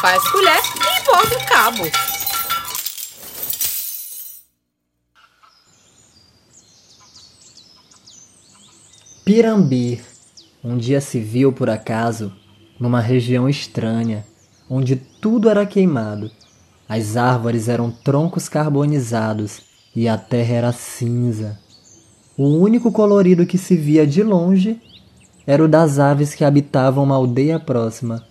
faz colher e borda o cabo. Pirambir. Um dia se viu por acaso numa região estranha, onde tudo era queimado. As árvores eram troncos carbonizados e a terra era cinza. O único colorido que se via de longe era o das aves que habitavam uma aldeia próxima: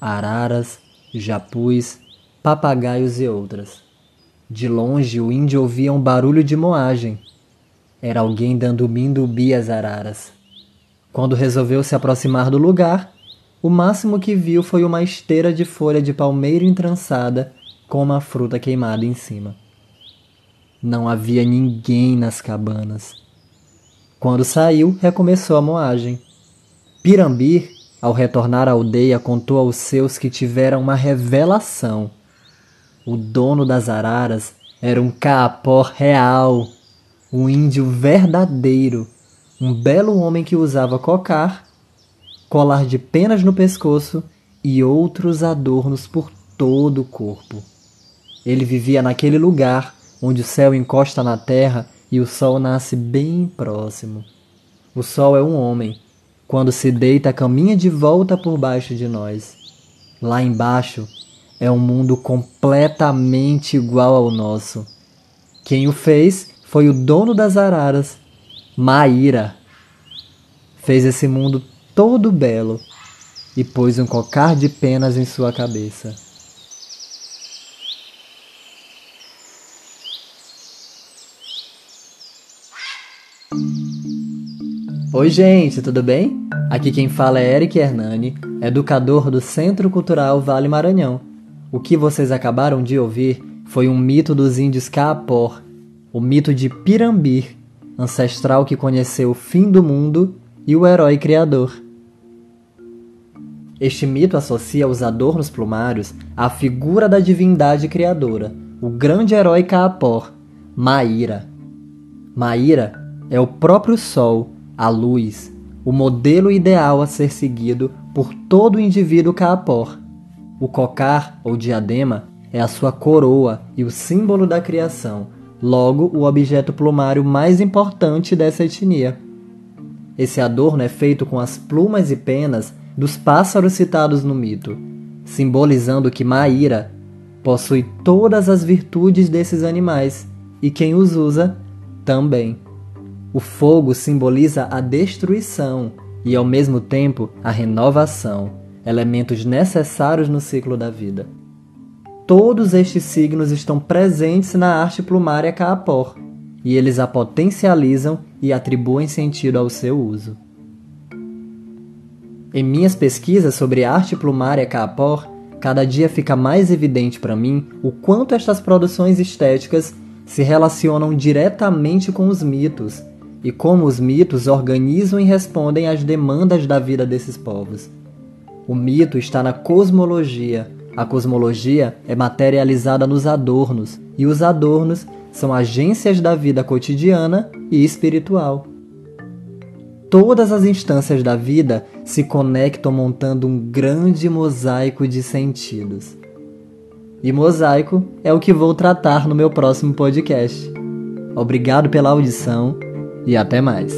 araras, japus, papagaios e outras. De longe o índio ouvia um barulho de moagem. Era alguém dando mindubi às araras. Quando resolveu se aproximar do lugar, o máximo que viu foi uma esteira de folha de palmeira entrançada com uma fruta queimada em cima. Não havia ninguém nas cabanas. Quando saiu, recomeçou a moagem. Pirambir, ao retornar à aldeia, contou aos seus que tiveram uma revelação. O dono das araras era um caapó real, um índio verdadeiro, um belo homem que usava cocar, colar de penas no pescoço e outros adornos por todo o corpo. Ele vivia naquele lugar onde o céu encosta na terra e o sol nasce bem próximo. O sol é um homem. Quando se deita, caminha de volta por baixo de nós. Lá embaixo é um mundo completamente igual ao nosso. Quem o fez foi o dono das araras, Maíra. Fez esse mundo todo belo e pôs um cocar de penas em sua cabeça. Oi, gente, tudo bem? Aqui quem fala é Eric Hernani, educador do Centro Cultural Vale Maranhão. O que vocês acabaram de ouvir foi um mito dos índios Caapor, o mito de Pirambir, ancestral que conheceu o fim do mundo e o herói criador. Este mito associa os adornos plumários à figura da divindade criadora, o grande herói Caapor, Maíra. Maíra é o próprio Sol, a luz, o modelo ideal a ser seguido por todo indivíduo Caapor. O cocar ou diadema é a sua coroa e o símbolo da criação, logo o objeto plumário mais importante dessa etnia. Esse adorno é feito com as plumas e penas dos pássaros citados no mito, simbolizando que Maíra possui todas as virtudes desses animais e quem os usa também. O fogo simboliza a destruição e, ao mesmo tempo, a renovação, elementos necessários no ciclo da vida. Todos estes signos estão presentes na arte plumária Kaapor, e eles a potencializam e atribuem sentido ao seu uso. Em minhas pesquisas sobre arte plumária Kaapor, cada dia fica mais evidente para mim o quanto estas produções estéticas se relacionam diretamente com os mitos e como os mitos organizam e respondem às demandas da vida desses povos. O mito está na cosmologia, a cosmologia é materializada nos adornos, e os adornos são agências da vida cotidiana e espiritual. Todas as instâncias da vida se conectam montando um grande mosaico de sentidos. E mosaico é o que vou tratar no meu próximo podcast. Obrigado pela audição e até mais.